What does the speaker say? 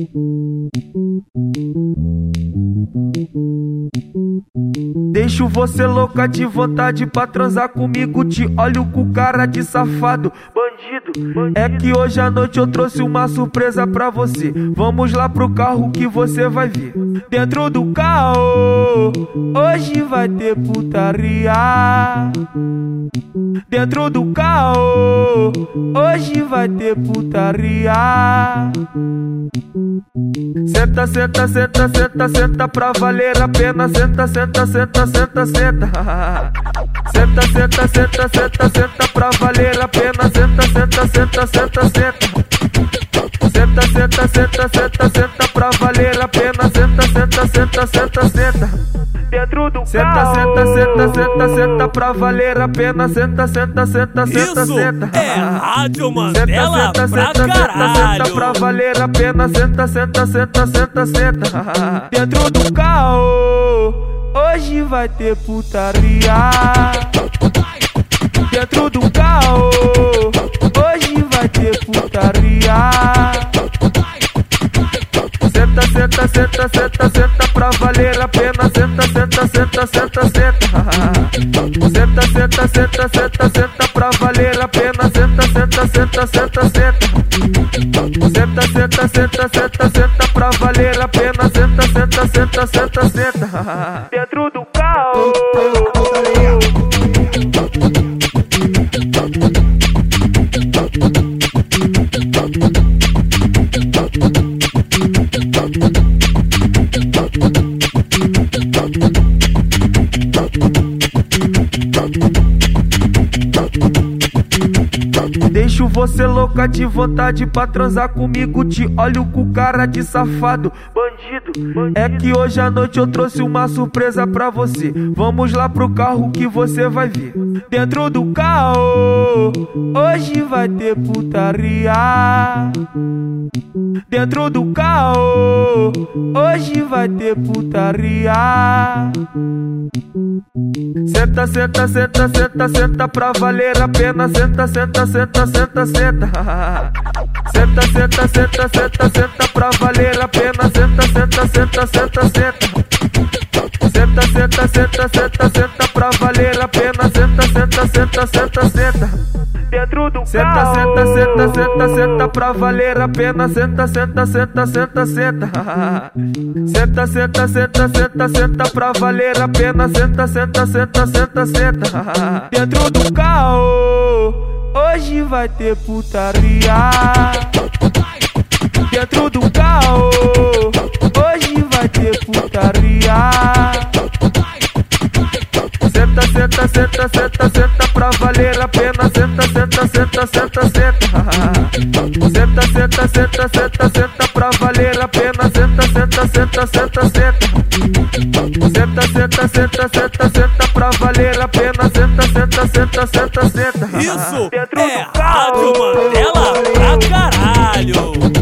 Mm-hmm. Deixo você louca de vontade pra transar comigo. Te olho com cara de safado, bandido. É que hoje à noite eu trouxe uma surpresa pra você. Vamos lá pro carro que você vai ver. Dentro do carro, hoje vai ter putaria. Dentro do carro, hoje vai ter putaria. Senta, senta, senta, senta, senta pra valer a pena. Senta, senta, senta, senta, senta. Senta, senta, senta, senta, senta pra valer a pena. Senta, senta, senta, senta, senta. Senta, senta, senta, senta, senta pra valer a pena. Senta, senta, senta, senta, senta dentro do senta, carro. Senta, senta, senta, senta pra valer a pena. Senta, senta, senta, senta, Isso senta. É Rádio Mandela senta, senta, pra senta, caralho. senta pra valer a pena. Senta, senta, senta, senta, senta. Dentro do carro, hoje vai ter putaria. Dentro do carro, hoje vai ter putaria. Senta, senta, senta, senta, senta pra valer a pena. Senta, senta, senta, senta, senta. Senta, senta, senta, senta, senta pra valer a pena. Senta, senta, senta, senta, senta. Senta, senta, senta, senta, senta pra valer a pena. Senta, senta, senta, senta, senta. Deixo você louca de vontade pra transar comigo. Te olho com cara de safado, bandido. É que hoje à noite eu trouxe uma surpresa pra você. Vamos lá pro carro que você vai ver. Dentro do carro, hoje vai ter putaria. Dentro do carro, hoje vai ter putaria. Senta, senta, senta, senta, senta pra valer a pena. Senta, senta, senta, senta, senta. Senta, senta, senta, senta, senta pra valer a pena. Senta, senta, senta, senta, senta. Senta, senta, senta, senta, senta pra valer a pena. Senta, senta, senta, senta, senta. Dentro do senta. Senta, senta, senta, senta pra valer a pena. Senta, senta, senta, senta, senta. Senta, senta, senta, senta, senta pra valer a pena. Senta, senta, senta, senta, senta. Dentro do carro, hoje vai ter putaria. Dentro do carro, senta, senta, senta, pra valer a pena. Senta, senta, senta, senta, senta. Senta, senta, senta, senta, senta pra valer a pena. Senta, senta, senta, senta, senta. Senta, senta, senta, senta, senta pra valer a pena. Senta, senta, senta, senta, senta. Isso é do carro. Rádio Mandela pra caralho.